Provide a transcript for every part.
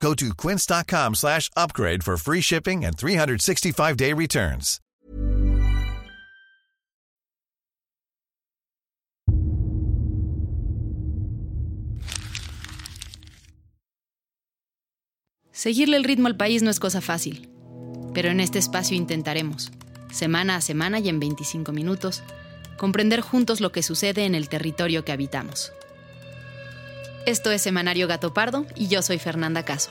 Go to quince.com slash upgrade for free shipping and 365-day returns. Seguirle el ritmo al país no es cosa fácil, pero en este espacio intentaremos, semana a semana y en 25 minutos, comprender juntos lo que sucede en el territorio que habitamos. Esto es Semanario Gato Pardo y yo soy Fernanda Caso.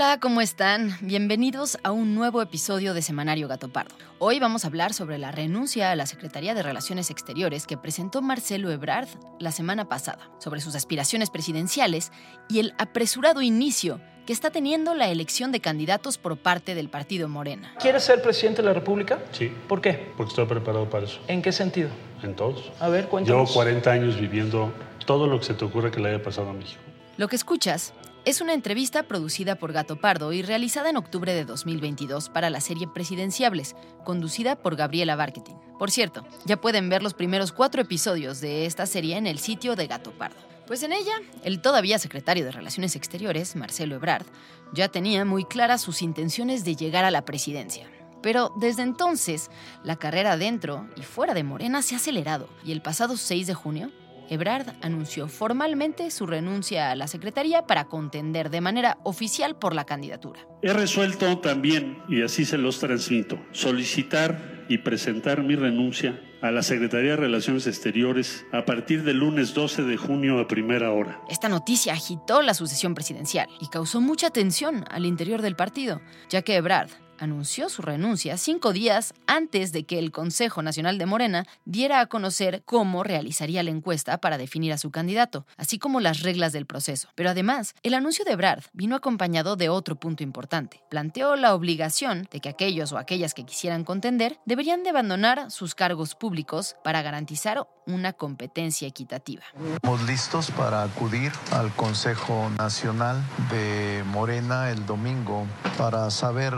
Hola, ¿cómo están? Bienvenidos a un nuevo episodio de Semanario Gato Pardo. Hoy vamos a hablar sobre la renuncia a la Secretaría de Relaciones Exteriores que presentó Marcelo Ebrard la semana pasada, sobre sus aspiraciones presidenciales y el apresurado inicio que está teniendo la elección de candidatos por parte del partido Morena. ¿Quieres ser presidente de la República? Sí. ¿Por qué? Porque estoy preparado para eso. ¿En qué sentido? En todos. A ver, Llevo cuéntanos. 40 años viviendo todo lo que se te ocurra que le haya pasado a México. Lo que escuchas es una entrevista producida por Gato Pardo y realizada en octubre de 2022 para la serie Presidenciables, conducida por Gabriela Barquetín. Por cierto, ya pueden ver los primeros cuatro episodios de esta serie en el sitio de Gato Pardo. Pues en ella, el todavía secretario de Relaciones Exteriores, Marcelo Ebrard, ya tenía muy claras sus intenciones de llegar a la presidencia. Pero desde entonces, la carrera dentro y fuera de Morena se ha acelerado y el pasado 6 de junio, Ebrard anunció formalmente su renuncia a la Secretaría para contender de manera oficial por la candidatura. He resuelto también, y así se los transmito, solicitar y presentar mi renuncia a la Secretaría de Relaciones Exteriores a partir del lunes 12 de junio a primera hora. Esta noticia agitó la sucesión presidencial y causó mucha tensión al interior del partido, ya que Ebrard anunció su renuncia cinco días antes de que el Consejo Nacional de Morena diera a conocer cómo realizaría la encuesta para definir a su candidato, así como las reglas del proceso. Pero además, el anuncio de Ebrard vino acompañado de otro punto importante. Planteó la obligación de que aquellos o aquellas que quisieran contender deberían de abandonar sus cargos públicos para garantizar una competencia equitativa. Estamos listos para acudir al Consejo Nacional de Morena el domingo para saber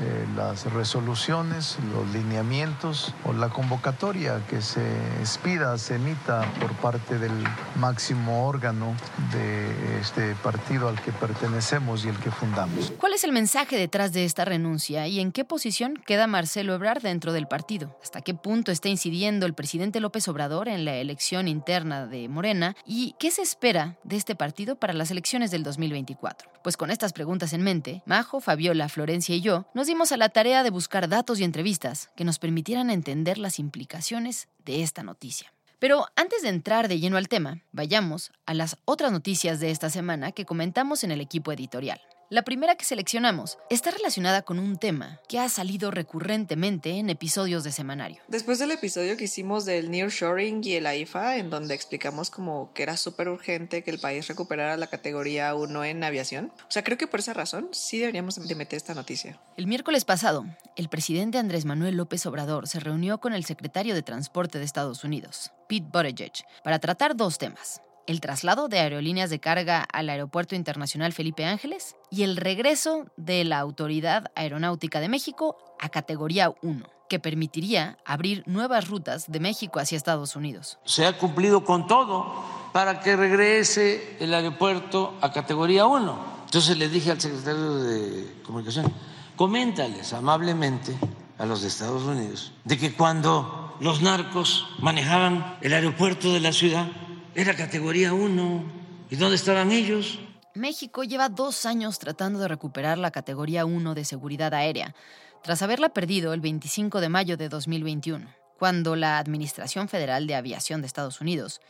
eh, las resoluciones, los lineamientos o la convocatoria que se expida, se emita por parte del máximo órgano de este partido al que pertenecemos y el que fundamos. ¿Cuál es el mensaje detrás de esta renuncia y en qué posición queda Marcelo Ebrard dentro del partido? ¿Hasta qué punto está incidiendo el presidente López Obrador en la elección interna de Morena? ¿Y qué se espera de este partido para las elecciones del 2024? Pues con estas preguntas en mente, Majo, Fabiola, Florencia y yo nos dimos a la tarea de buscar datos y entrevistas que nos permitieran entender las implicaciones de esta noticia. Pero antes de entrar de lleno al tema, vayamos a las otras noticias de esta semana que comentamos en el equipo editorial. La primera que seleccionamos está relacionada con un tema que ha salido recurrentemente en episodios de semanario. Después del episodio que hicimos del nearshoring y el AIFA, en donde explicamos como que era súper urgente que el país recuperara la categoría 1 en aviación, o sea, creo que por esa razón sí deberíamos de meter esta noticia. El miércoles pasado, el presidente Andrés Manuel López Obrador se reunió con el secretario de Transporte de Estados Unidos, Pete Buttigieg, para tratar dos temas el traslado de aerolíneas de carga al Aeropuerto Internacional Felipe Ángeles y el regreso de la Autoridad Aeronáutica de México a categoría 1, que permitiría abrir nuevas rutas de México hacia Estados Unidos. Se ha cumplido con todo para que regrese el aeropuerto a categoría 1. Entonces le dije al secretario de Comunicación, coméntales amablemente a los de Estados Unidos de que cuando los narcos manejaban el aeropuerto de la ciudad, era categoría 1. ¿Y dónde estaban ellos? México lleva dos años tratando de recuperar la categoría 1 de seguridad aérea, tras haberla perdido el 25 de mayo de 2021, cuando la Administración Federal de Aviación de Estados Unidos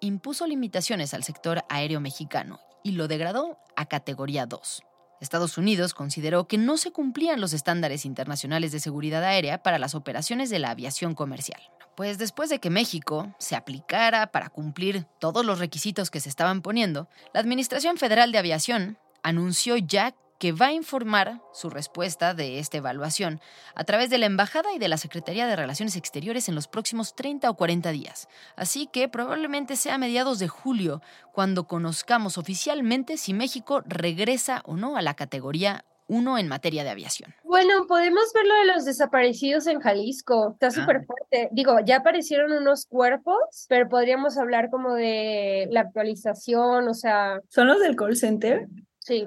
impuso limitaciones al sector aéreo mexicano y lo degradó a categoría 2. Estados Unidos consideró que no se cumplían los estándares internacionales de seguridad aérea para las operaciones de la aviación comercial. Pues después de que México se aplicara para cumplir todos los requisitos que se estaban poniendo, la Administración Federal de Aviación anunció ya que va a informar su respuesta de esta evaluación a través de la Embajada y de la Secretaría de Relaciones Exteriores en los próximos 30 o 40 días. Así que probablemente sea a mediados de julio cuando conozcamos oficialmente si México regresa o no a la categoría 1 en materia de aviación. Bueno, podemos ver lo de los desaparecidos en Jalisco. Está ah. súper fuerte. Digo, ya aparecieron unos cuerpos, pero podríamos hablar como de la actualización, o sea... ¿Son los del call center?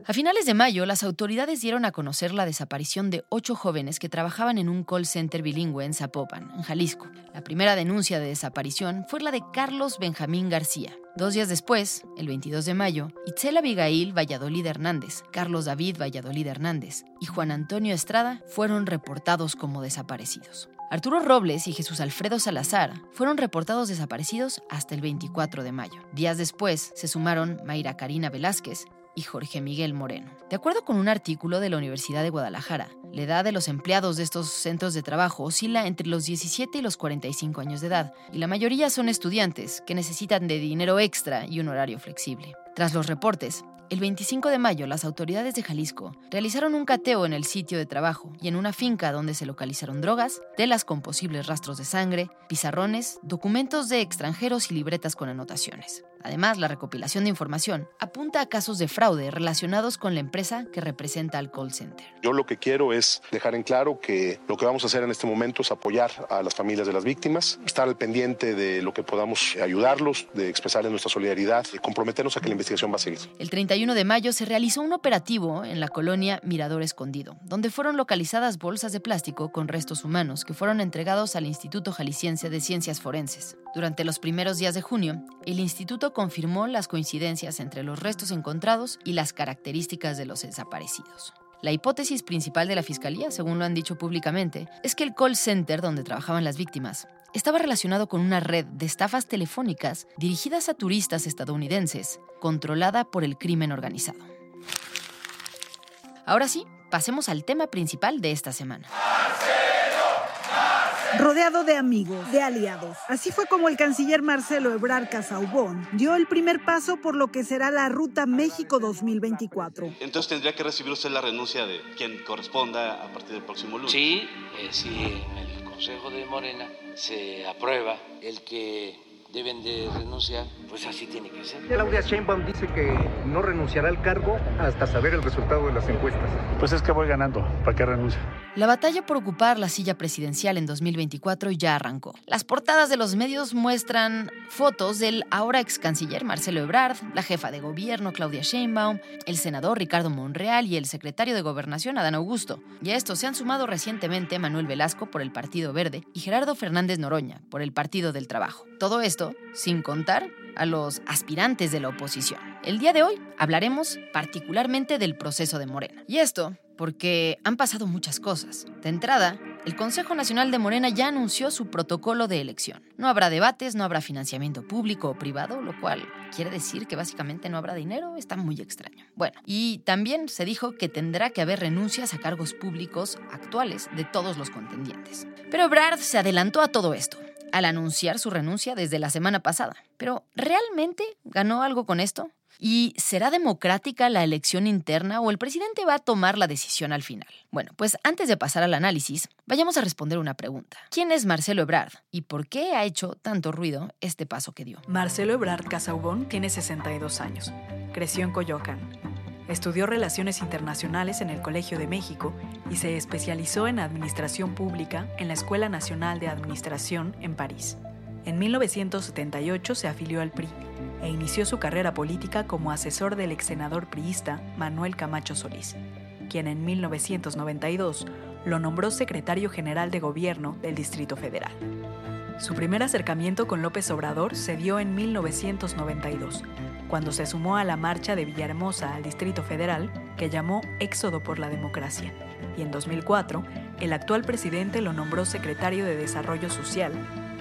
A finales de mayo, las autoridades dieron a conocer la desaparición de ocho jóvenes que trabajaban en un call center bilingüe en Zapopan, en Jalisco. La primera denuncia de desaparición fue la de Carlos Benjamín García. Dos días después, el 22 de mayo, Itzel Abigail Valladolid Hernández, Carlos David Valladolid Hernández y Juan Antonio Estrada fueron reportados como desaparecidos. Arturo Robles y Jesús Alfredo Salazar fueron reportados desaparecidos hasta el 24 de mayo. Días después se sumaron Mayra Karina Velázquez y Jorge Miguel Moreno. De acuerdo con un artículo de la Universidad de Guadalajara, la edad de los empleados de estos centros de trabajo oscila entre los 17 y los 45 años de edad, y la mayoría son estudiantes que necesitan de dinero extra y un horario flexible. Tras los reportes, el 25 de mayo, las autoridades de Jalisco realizaron un cateo en el sitio de trabajo y en una finca donde se localizaron drogas, telas con posibles rastros de sangre, pizarrones, documentos de extranjeros y libretas con anotaciones. Además, la recopilación de información apunta a casos de fraude relacionados con la empresa que representa al call center. Yo lo que quiero es dejar en claro que lo que vamos a hacer en este momento es apoyar a las familias de las víctimas, estar al pendiente de lo que podamos ayudarlos, de expresarles nuestra solidaridad y comprometernos a que la investigación El 31 de mayo se realizó un operativo en la colonia Mirador Escondido, donde fueron localizadas bolsas de plástico con restos humanos que fueron entregados al Instituto Jalisciense de Ciencias Forenses. Durante los primeros días de junio, el instituto confirmó las coincidencias entre los restos encontrados y las características de los desaparecidos. La hipótesis principal de la Fiscalía, según lo han dicho públicamente, es que el call center donde trabajaban las víctimas estaba relacionado con una red de estafas telefónicas dirigidas a turistas estadounidenses, controlada por el crimen organizado. Ahora sí, pasemos al tema principal de esta semana rodeado de amigos, de aliados. Así fue como el canciller Marcelo Ebrard Casaubón dio el primer paso por lo que será la Ruta México 2024. Entonces tendría que recibir usted la renuncia de quien corresponda a partir del próximo lunes. Sí, eh, en el Consejo de Morena se aprueba el que deben de renunciar, pues así tiene que ser. Claudia Sheinbaum dice que no renunciará al cargo hasta saber el resultado de las encuestas. Pues es que voy ganando, ¿para qué renuncia? La batalla por ocupar la silla presidencial en 2024 ya arrancó. Las portadas de los medios muestran fotos del ahora ex canciller Marcelo Ebrard, la jefa de gobierno Claudia Sheinbaum, el senador Ricardo Monreal y el secretario de Gobernación Adán Augusto. Y a estos se han sumado recientemente Manuel Velasco por el Partido Verde y Gerardo Fernández Noroña por el Partido del Trabajo. Todo esto sin contar a los aspirantes de la oposición. El día de hoy hablaremos particularmente del proceso de Morena. Y esto porque han pasado muchas cosas. De entrada, el Consejo Nacional de Morena ya anunció su protocolo de elección. No habrá debates, no habrá financiamiento público o privado, lo cual quiere decir que básicamente no habrá dinero. Está muy extraño. Bueno, y también se dijo que tendrá que haber renuncias a cargos públicos actuales de todos los contendientes. Pero Brad se adelantó a todo esto al anunciar su renuncia desde la semana pasada. Pero ¿realmente ganó algo con esto? ¿Y será democrática la elección interna o el presidente va a tomar la decisión al final? Bueno, pues antes de pasar al análisis, vayamos a responder una pregunta. ¿Quién es Marcelo Ebrard y por qué ha hecho tanto ruido este paso que dio? Marcelo Ebrard Casaubón tiene 62 años. Creció en Coyoacán. Estudió Relaciones Internacionales en el Colegio de México y se especializó en Administración Pública en la Escuela Nacional de Administración en París. En 1978 se afilió al PRI e inició su carrera política como asesor del ex senador priista Manuel Camacho Solís, quien en 1992 lo nombró secretario general de gobierno del Distrito Federal. Su primer acercamiento con López Obrador se dio en 1992, cuando se sumó a la marcha de Villahermosa al Distrito Federal que llamó Éxodo por la Democracia. Y en 2004, el actual presidente lo nombró secretario de Desarrollo Social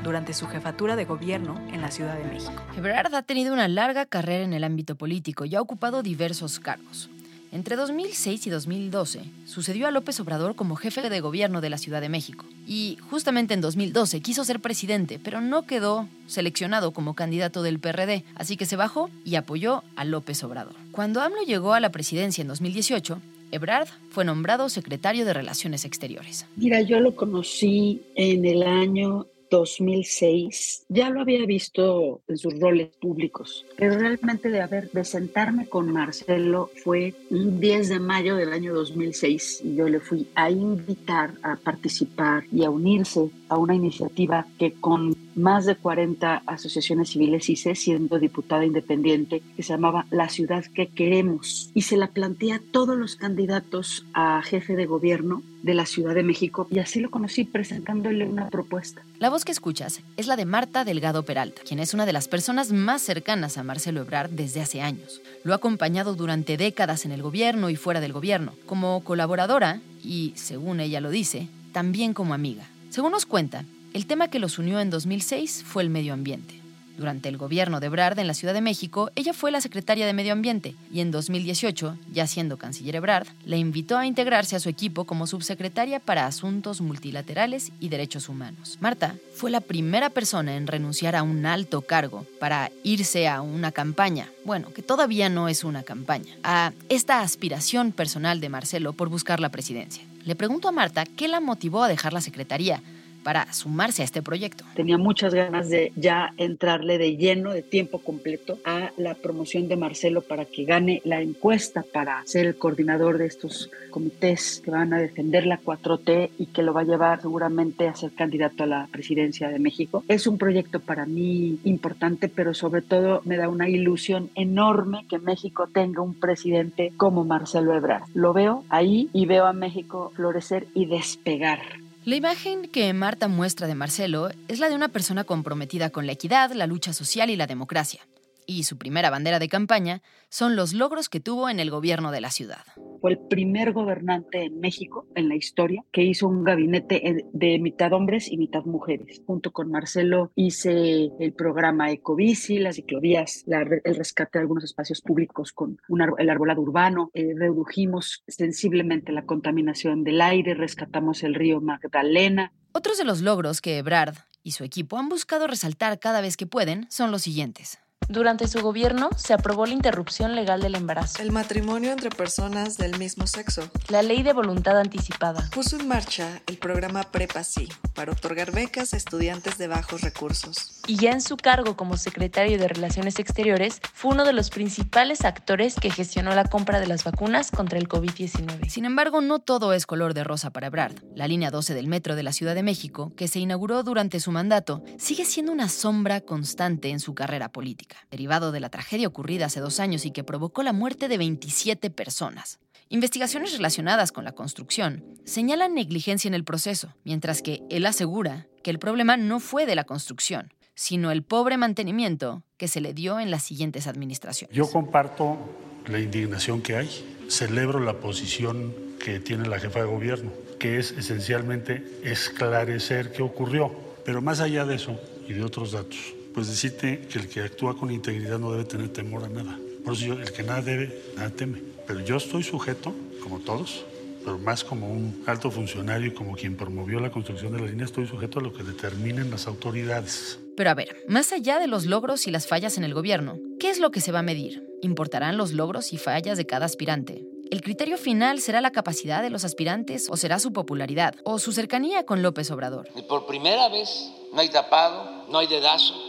durante su jefatura de gobierno en la Ciudad de México. Ebrard ha tenido una larga carrera en el ámbito político y ha ocupado diversos cargos. Entre 2006 y 2012 sucedió a López Obrador como jefe de gobierno de la Ciudad de México. Y justamente en 2012 quiso ser presidente, pero no quedó seleccionado como candidato del PRD, así que se bajó y apoyó a López Obrador. Cuando AMLO llegó a la presidencia en 2018, Ebrard fue nombrado secretario de Relaciones Exteriores. Mira, yo lo conocí en el año 2006 ya lo había visto en sus roles públicos, pero realmente de haber de sentarme con Marcelo fue un 10 de mayo del año 2006 y yo le fui a invitar a participar y a unirse a una iniciativa que con más de 40 asociaciones civiles hice siendo diputada independiente que se llamaba La ciudad que queremos. Y se la planteé a todos los candidatos a jefe de gobierno de la Ciudad de México y así lo conocí presentándole una propuesta. La voz que escuchas es la de Marta Delgado Peralta, quien es una de las personas más cercanas a Marcelo Ebrard desde hace años. Lo ha acompañado durante décadas en el gobierno y fuera del gobierno, como colaboradora y, según ella lo dice, también como amiga. Según nos cuenta, el tema que los unió en 2006 fue el medio ambiente. Durante el gobierno de Ebrard en la Ciudad de México, ella fue la secretaria de Medio Ambiente y en 2018, ya siendo canciller Ebrard, la invitó a integrarse a su equipo como subsecretaria para Asuntos Multilaterales y Derechos Humanos. Marta fue la primera persona en renunciar a un alto cargo para irse a una campaña, bueno, que todavía no es una campaña, a esta aspiración personal de Marcelo por buscar la presidencia. Le pregunto a Marta qué la motivó a dejar la secretaría para sumarse a este proyecto. Tenía muchas ganas de ya entrarle de lleno, de tiempo completo, a la promoción de Marcelo para que gane la encuesta para ser el coordinador de estos comités que van a defender la 4T y que lo va a llevar seguramente a ser candidato a la presidencia de México. Es un proyecto para mí importante, pero sobre todo me da una ilusión enorme que México tenga un presidente como Marcelo Ebrard. Lo veo ahí y veo a México florecer y despegar. La imagen que Marta muestra de Marcelo es la de una persona comprometida con la equidad, la lucha social y la democracia y su primera bandera de campaña son los logros que tuvo en el gobierno de la ciudad. Fue el primer gobernante en México en la historia que hizo un gabinete de mitad hombres y mitad mujeres. Junto con Marcelo hice el programa Ecobici, las ciclovías, el rescate de algunos espacios públicos con el arbolado urbano, eh, redujimos sensiblemente la contaminación del aire, rescatamos el río Magdalena. Otros de los logros que Ebrard y su equipo han buscado resaltar cada vez que pueden son los siguientes. Durante su gobierno se aprobó la interrupción legal del embarazo. El matrimonio entre personas del mismo sexo. La ley de voluntad anticipada. Puso en marcha el programa Prepa Sí para otorgar becas a estudiantes de bajos recursos. Y ya en su cargo como secretario de Relaciones Exteriores, fue uno de los principales actores que gestionó la compra de las vacunas contra el COVID-19. Sin embargo, no todo es color de rosa para Ebrard. La línea 12 del metro de la Ciudad de México, que se inauguró durante su mandato, sigue siendo una sombra constante en su carrera política derivado de la tragedia ocurrida hace dos años y que provocó la muerte de 27 personas. Investigaciones relacionadas con la construcción señalan negligencia en el proceso, mientras que él asegura que el problema no fue de la construcción, sino el pobre mantenimiento que se le dio en las siguientes administraciones. Yo comparto la indignación que hay. Celebro la posición que tiene la jefa de gobierno, que es esencialmente esclarecer qué ocurrió. Pero más allá de eso y de otros datos, pues decirte que el que actúa con integridad no debe tener temor a nada. Por eso yo, el que nada debe, nada teme. Pero yo estoy sujeto, como todos, pero más como un alto funcionario y como quien promovió la construcción de la línea, estoy sujeto a lo que determinen las autoridades. Pero a ver, más allá de los logros y las fallas en el gobierno, ¿qué es lo que se va a medir? ¿Importarán los logros y fallas de cada aspirante? ¿El criterio final será la capacidad de los aspirantes o será su popularidad o su cercanía con López Obrador? Y por primera vez no hay tapado, no hay dedazo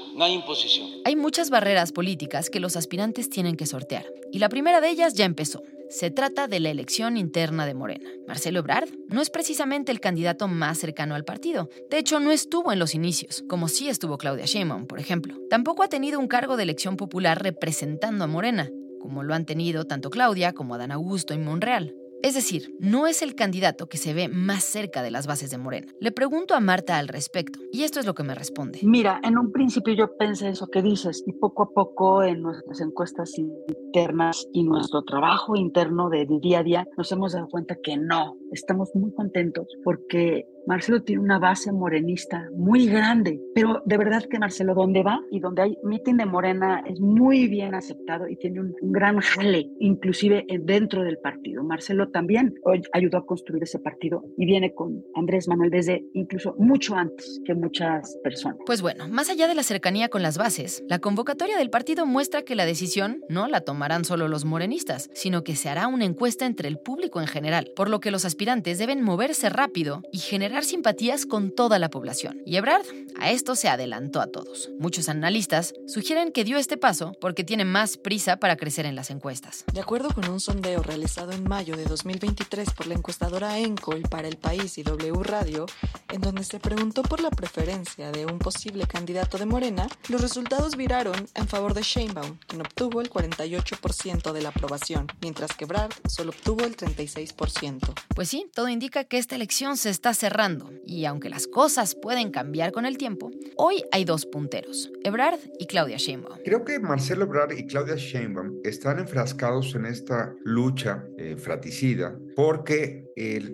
Hay muchas barreras políticas que los aspirantes tienen que sortear, y la primera de ellas ya empezó. Se trata de la elección interna de Morena. Marcelo Ebrard no es precisamente el candidato más cercano al partido. De hecho, no estuvo en los inicios, como sí estuvo Claudia Sheinbaum, por ejemplo. Tampoco ha tenido un cargo de elección popular representando a Morena, como lo han tenido tanto Claudia como Adán Augusto y Monreal. Es decir, no es el candidato que se ve más cerca de las bases de Morena. Le pregunto a Marta al respecto, y esto es lo que me responde. Mira, en un principio yo pensé eso que dices, y poco a poco en nuestras encuestas internas y nuestro trabajo interno de día a día nos hemos dado cuenta que no. Estamos muy contentos porque Marcelo tiene una base morenista muy grande, pero de verdad que Marcelo, donde va y donde hay mitin de Morena, es muy bien aceptado y tiene un, un gran jale, inclusive dentro del partido. Marcelo también ayudó a construir ese partido y viene con Andrés Manuel desde incluso mucho antes que muchas personas. Pues bueno, más allá de la cercanía con las bases, la convocatoria del partido muestra que la decisión no la tomarán solo los morenistas, sino que se hará una encuesta entre el público en general, por lo que los aspirantes deben moverse rápido y generar simpatías con toda la población. Y Ebrard a esto se adelantó a todos. Muchos analistas sugieren que dio este paso porque tiene más prisa para crecer en las encuestas. De acuerdo con un sondeo realizado en mayo de 2023 por la encuestadora Encol para El País y W Radio, en donde se preguntó por la preferencia de un posible candidato de Morena, los resultados viraron en favor de Sheinbaum, quien obtuvo el 48% de la aprobación, mientras que Brad solo obtuvo el 36%. Pues sí, todo indica que esta elección se está cerrando, y aunque las cosas pueden cambiar con el tiempo, hoy hay dos punteros, Ebrard y Claudia Sheinbaum. Creo que Marcelo Ebrard y Claudia Sheinbaum están enfrascados en esta lucha eh, fratricida porque eh,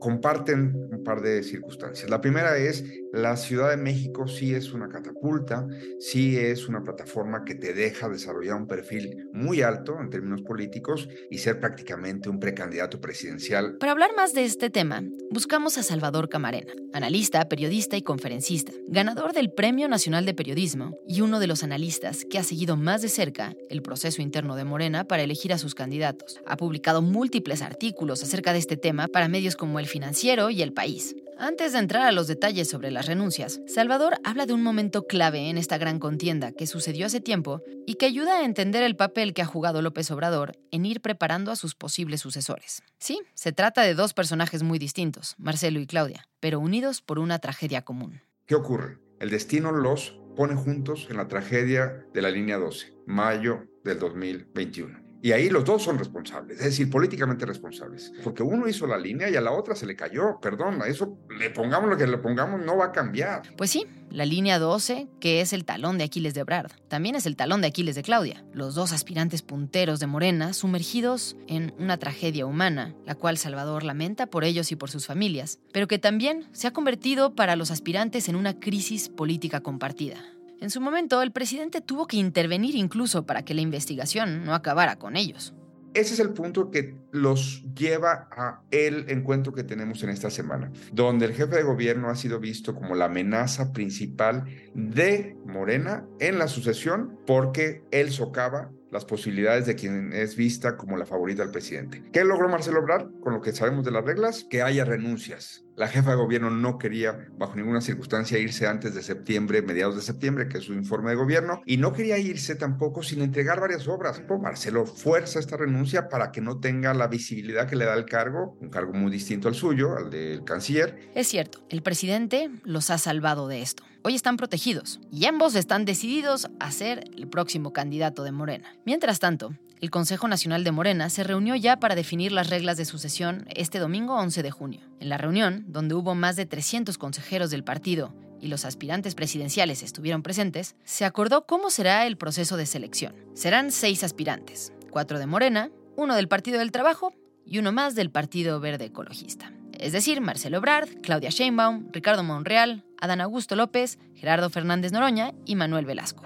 comparten un par de circunstancias. La primera es, la Ciudad de México sí es una catapulta, sí es una plataforma que te deja desarrollar un perfil muy alto en términos políticos y ser prácticamente un precandidato presidencial. Para hablar más de este tema, buscamos a Salvador Camarena, analista, periodista y conferencista, ganador del Premio Nacional de Periodismo y uno de los analistas que ha seguido más de cerca el proceso interno de Morena para elegir a sus candidatos. Ha publicado múltiples artículos acerca de este tema para medios como El Financiero y El País. Antes de entrar a los detalles sobre las renuncias, Salvador habla de un momento clave en esta gran contienda que sucedió hace tiempo y que ayuda a entender el papel que ha jugado López Obrador en ir preparando a sus posibles sucesores. Sí, se trata de dos personajes muy distintos, Marcelo y Claudia, pero unidos por una tragedia común. ¿Qué ocurre? El destino los pone juntos en la tragedia de la línea 12, mayo del 2021. Y ahí los dos son responsables, es decir, políticamente responsables. Porque uno hizo la línea y a la otra se le cayó. Perdón, a eso le pongamos lo que le pongamos, no va a cambiar. Pues sí, la línea 12, que es el talón de Aquiles de Brad, también es el talón de Aquiles de Claudia. Los dos aspirantes punteros de Morena sumergidos en una tragedia humana, la cual Salvador lamenta por ellos y por sus familias, pero que también se ha convertido para los aspirantes en una crisis política compartida. En su momento, el presidente tuvo que intervenir incluso para que la investigación no acabara con ellos. Ese es el punto que los lleva a el encuentro que tenemos en esta semana, donde el jefe de gobierno ha sido visto como la amenaza principal de Morena en la sucesión porque él socava las posibilidades de quien es vista como la favorita del presidente. ¿Qué logró Marcelo Obrar con lo que sabemos de las reglas? Que haya renuncias. La jefa de gobierno no quería, bajo ninguna circunstancia, irse antes de septiembre, mediados de septiembre, que es su informe de gobierno, y no quería irse tampoco sin entregar varias obras. Pues Marcelo fuerza esta renuncia para que no tenga la visibilidad que le da el cargo, un cargo muy distinto al suyo, al del canciller. Es cierto, el presidente los ha salvado de esto. Hoy están protegidos y ambos están decididos a ser el próximo candidato de Morena. Mientras tanto, el Consejo Nacional de Morena se reunió ya para definir las reglas de sucesión este domingo 11 de junio. En la reunión, donde hubo más de 300 consejeros del partido y los aspirantes presidenciales estuvieron presentes, se acordó cómo será el proceso de selección. Serán seis aspirantes, cuatro de Morena, uno del Partido del Trabajo y uno más del Partido Verde Ecologista. Es decir, Marcelo Brard, Claudia Sheinbaum, Ricardo Monreal, Adán Augusto López, Gerardo Fernández Noroña y Manuel Velasco.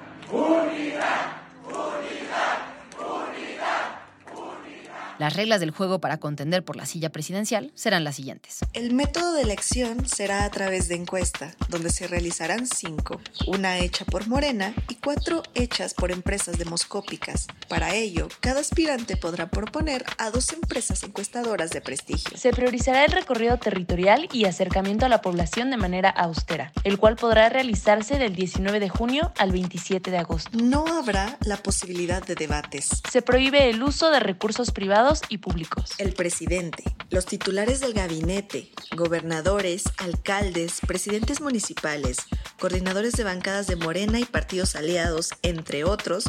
Las reglas del juego para contender por la silla presidencial serán las siguientes. El método de elección será a través de encuesta, donde se realizarán cinco, una hecha por Morena y cuatro hechas por empresas demoscópicas. Para ello, cada aspirante podrá proponer a dos empresas encuestadoras de prestigio. Se priorizará el recorrido territorial y acercamiento a la población de manera austera, el cual podrá realizarse del 19 de junio al 27 de agosto. No habrá la posibilidad de debates. Se prohíbe el uso de recursos privados y públicos. El presidente, los titulares del gabinete, gobernadores, alcaldes, presidentes municipales, coordinadores de bancadas de Morena y partidos aliados, entre otros,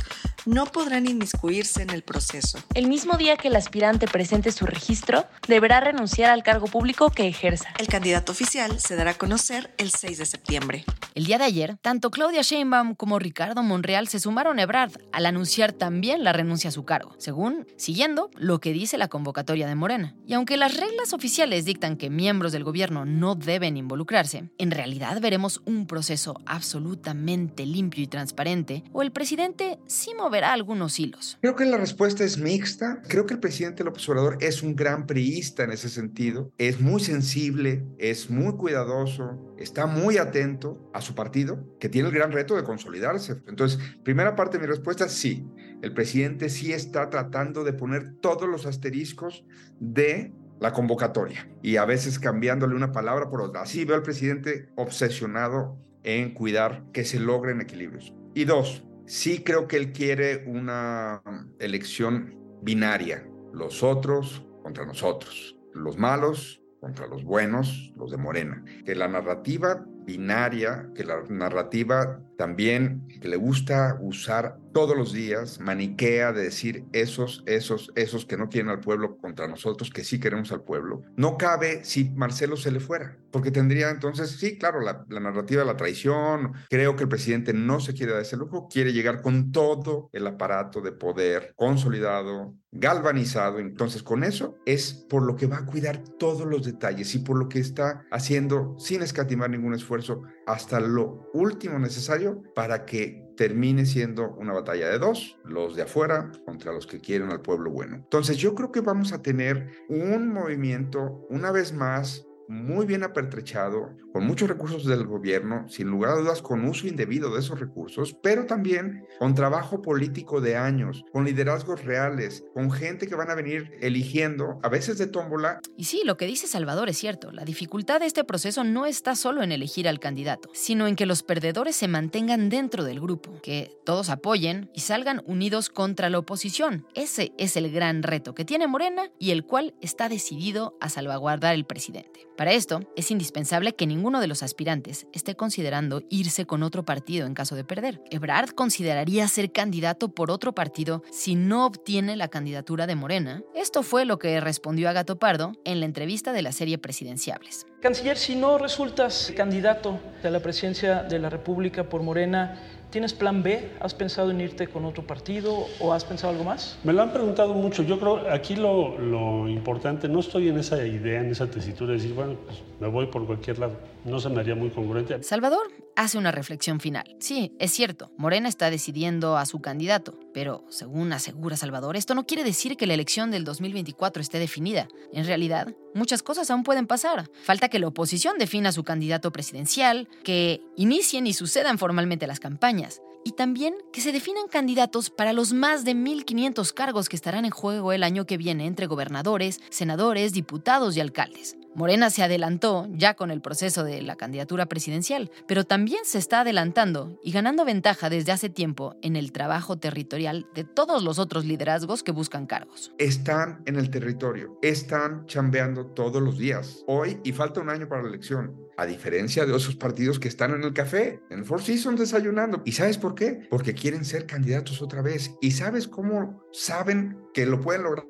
no podrán inmiscuirse en el proceso. El mismo día que el aspirante presente su registro, deberá renunciar al cargo público que ejerza. El candidato oficial se dará a conocer el 6 de septiembre. El día de ayer, tanto Claudia Sheinbaum como Ricardo Monreal se sumaron a Ebrard al anunciar también la renuncia a su cargo, según siguiendo lo que dice la convocatoria de Morena. Y aunque las reglas oficiales dictan que miembros del gobierno no deben involucrarse, en realidad veremos un proceso absolutamente limpio y transparente, o el presidente sí moverá algunos hilos. Creo que la respuesta es mixta. Creo que el presidente López Obrador es un gran priista en ese sentido. Es muy sensible, es muy cuidadoso, está muy atento a su partido, que tiene el gran reto de consolidarse. Entonces, primera parte de mi respuesta, sí. El presidente sí está tratando de poner todos los asteriscos de la convocatoria y a veces cambiándole una palabra por otra. Así veo al presidente obsesionado en cuidar que se logren equilibrios. Y dos, sí creo que él quiere una elección binaria, los otros contra nosotros, los malos contra los buenos, los de Morena, que la narrativa binaria, que la narrativa también que le gusta usar todos los días, maniquea de decir esos, esos, esos que no quieren al pueblo contra nosotros, que sí queremos al pueblo, no cabe si Marcelo se le fuera, porque tendría entonces, sí, claro, la, la narrativa de la traición, creo que el presidente no se quiere dar ese lujo, quiere llegar con todo el aparato de poder consolidado, galvanizado, entonces con eso es por lo que va a cuidar todos los detalles y por lo que está haciendo sin escatimar ningún esfuerzo hasta lo último necesario para que termine siendo una batalla de dos, los de afuera contra los que quieren al pueblo bueno. Entonces yo creo que vamos a tener un movimiento una vez más muy bien apertrechado, con muchos recursos del gobierno, sin lugar a dudas con uso indebido de esos recursos, pero también con trabajo político de años, con liderazgos reales, con gente que van a venir eligiendo, a veces de tómbola. Y sí, lo que dice Salvador es cierto, la dificultad de este proceso no está solo en elegir al candidato, sino en que los perdedores se mantengan dentro del grupo, que todos apoyen y salgan unidos contra la oposición. Ese es el gran reto que tiene Morena y el cual está decidido a salvaguardar el presidente. Para esto, es indispensable que ninguno de los aspirantes esté considerando irse con otro partido en caso de perder. Ebrard consideraría ser candidato por otro partido si no obtiene la candidatura de Morena. Esto fue lo que respondió a Gato Pardo en la entrevista de la serie Presidenciables. Canciller, si no resultas candidato a la presidencia de la República por Morena, ¿Tienes plan B? ¿Has pensado en irte con otro partido o has pensado algo más? Me lo han preguntado mucho. Yo creo aquí lo, lo importante, no estoy en esa idea, en esa tesitura de decir, bueno, pues me voy por cualquier lado. No se me haría muy congruente. Salvador hace una reflexión final. Sí, es cierto, Morena está decidiendo a su candidato, pero según asegura Salvador, esto no quiere decir que la elección del 2024 esté definida. En realidad, muchas cosas aún pueden pasar. Falta que la oposición defina su candidato presidencial, que inicien y sucedan formalmente las campañas y también que se definan candidatos para los más de 1.500 cargos que estarán en juego el año que viene entre gobernadores, senadores, diputados y alcaldes. Morena se adelantó ya con el proceso de la candidatura presidencial, pero también se está adelantando y ganando ventaja desde hace tiempo en el trabajo territorial de todos los otros liderazgos que buscan cargos. Están en el territorio, están chambeando todos los días, hoy y falta un año para la elección, a diferencia de esos partidos que están en el café, en el Four Seasons desayunando. ¿Y sabes por qué? Porque quieren ser candidatos otra vez. ¿Y sabes cómo saben que lo pueden lograr?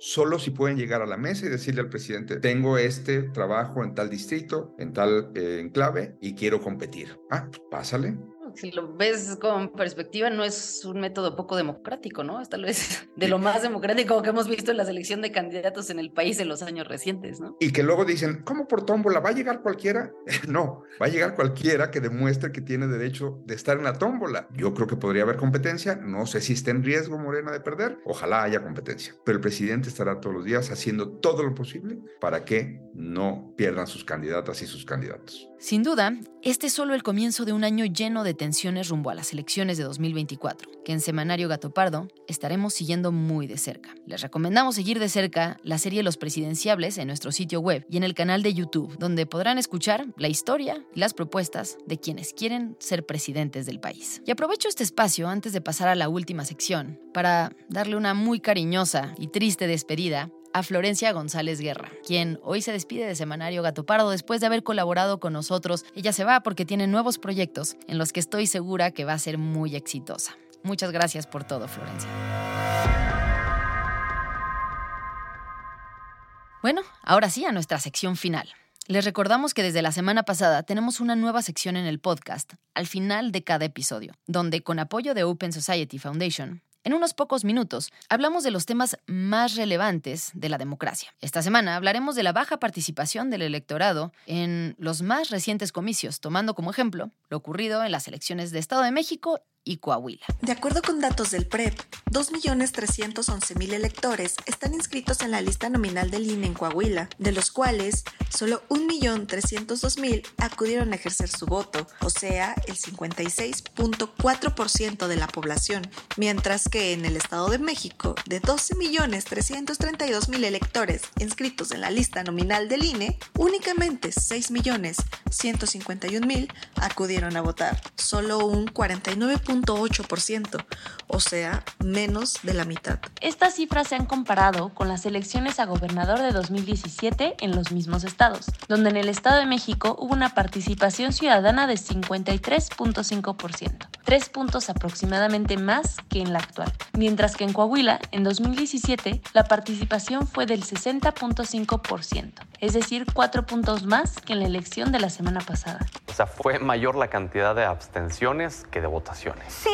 Solo si pueden llegar a la mesa y decirle al presidente, tengo este trabajo en tal distrito, en tal eh, enclave y quiero competir. Ah, pues pásale si lo ves con perspectiva, no es un método poco democrático, ¿no? Tal vez de lo más democrático que hemos visto en la selección de candidatos en el país en los años recientes, ¿no? Y que luego dicen, ¿cómo por tómbola? ¿Va a llegar cualquiera? no, va a llegar cualquiera que demuestre que tiene derecho de estar en la tómbola. Yo creo que podría haber competencia, no sé si está en riesgo Morena de perder, ojalá haya competencia, pero el presidente estará todos los días haciendo todo lo posible para que no pierdan sus candidatas y sus candidatos. Sin duda, este es solo el comienzo de un año lleno de tensiones rumbo a las elecciones de 2024, que en Semanario Gato Pardo estaremos siguiendo muy de cerca. Les recomendamos seguir de cerca la serie Los Presidenciables en nuestro sitio web y en el canal de YouTube, donde podrán escuchar la historia y las propuestas de quienes quieren ser presidentes del país. Y aprovecho este espacio antes de pasar a la última sección para darle una muy cariñosa y triste despedida a Florencia González Guerra, quien hoy se despide de Semanario Gato Pardo después de haber colaborado con nosotros. Ella se va porque tiene nuevos proyectos en los que estoy segura que va a ser muy exitosa. Muchas gracias por todo, Florencia. Bueno, ahora sí a nuestra sección final. Les recordamos que desde la semana pasada tenemos una nueva sección en el podcast, al final de cada episodio, donde con apoyo de Open Society Foundation, en unos pocos minutos hablamos de los temas más relevantes de la democracia. Esta semana hablaremos de la baja participación del electorado en los más recientes comicios, tomando como ejemplo lo ocurrido en las elecciones de Estado de México y Coahuila. De acuerdo con datos del PREP, 2.311.000 electores están inscritos en la lista nominal del INE en Coahuila, de los cuales solo 1.302.000 acudieron a ejercer su voto, o sea, el 56.4% de la población, mientras que en el Estado de México, de 12.332.000 electores inscritos en la lista nominal del INE, únicamente 6.151.000 acudieron a votar, solo un 49 8%, o sea, menos de la mitad. Estas cifras se han comparado con las elecciones a gobernador de 2017 en los mismos estados, donde en el Estado de México hubo una participación ciudadana de 53.5%, tres puntos aproximadamente más que en la actual, mientras que en Coahuila, en 2017, la participación fue del 60.5%, es decir, cuatro puntos más que en la elección de la semana pasada. O sea, fue mayor la cantidad de abstenciones que de Sí,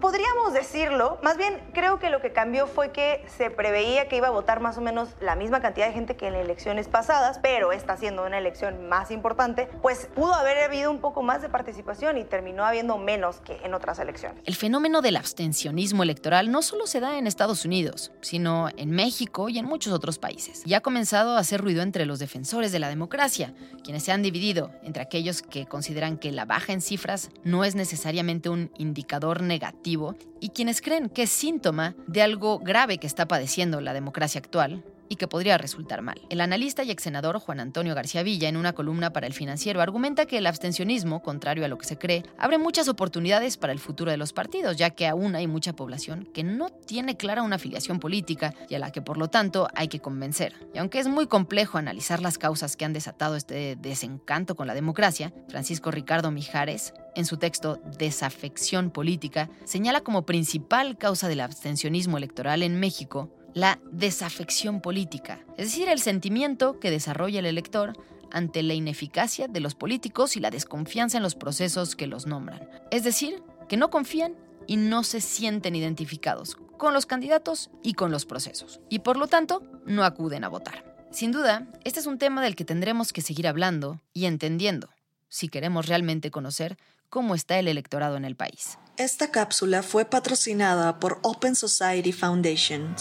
podríamos decirlo. Más bien, creo que lo que cambió fue que se preveía que iba a votar más o menos la misma cantidad de gente que en elecciones pasadas, pero está siendo una elección más importante, pues pudo haber habido un poco más de participación y terminó habiendo menos que en otras elecciones. El fenómeno del abstencionismo electoral no solo se da en Estados Unidos, sino en México y en muchos otros países. Y ha comenzado a hacer ruido entre los defensores de la democracia, quienes se han dividido entre aquellos que consideran que la baja en cifras no es necesariamente un indicador negativo y quienes creen que es síntoma de algo grave que está padeciendo la democracia actual y que podría resultar mal. El analista y ex senador Juan Antonio García Villa, en una columna para El Financiero, argumenta que el abstencionismo, contrario a lo que se cree, abre muchas oportunidades para el futuro de los partidos, ya que aún hay mucha población que no tiene clara una afiliación política y a la que por lo tanto hay que convencer. Y aunque es muy complejo analizar las causas que han desatado este desencanto con la democracia, Francisco Ricardo Mijares, en su texto Desafección Política, señala como principal causa del abstencionismo electoral en México la desafección política, es decir, el sentimiento que desarrolla el elector ante la ineficacia de los políticos y la desconfianza en los procesos que los nombran. Es decir, que no confían y no se sienten identificados con los candidatos y con los procesos, y por lo tanto no acuden a votar. Sin duda, este es un tema del que tendremos que seguir hablando y entendiendo si queremos realmente conocer cómo está el electorado en el país. Esta cápsula fue patrocinada por Open Society Foundation.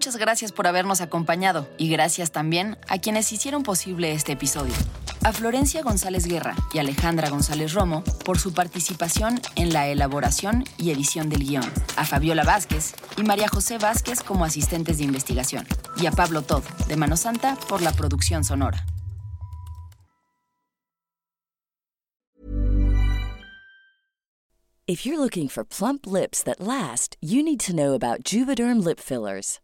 Muchas gracias por habernos acompañado y gracias también a quienes hicieron posible este episodio. A Florencia González Guerra y Alejandra González Romo por su participación en la elaboración y edición del guion. A Fabiola Vázquez y María José Vázquez como asistentes de investigación. Y a Pablo Todd de Mano Santa por la producción sonora. If you're looking for plump lips that last, you need to know about Juvederm lip fillers.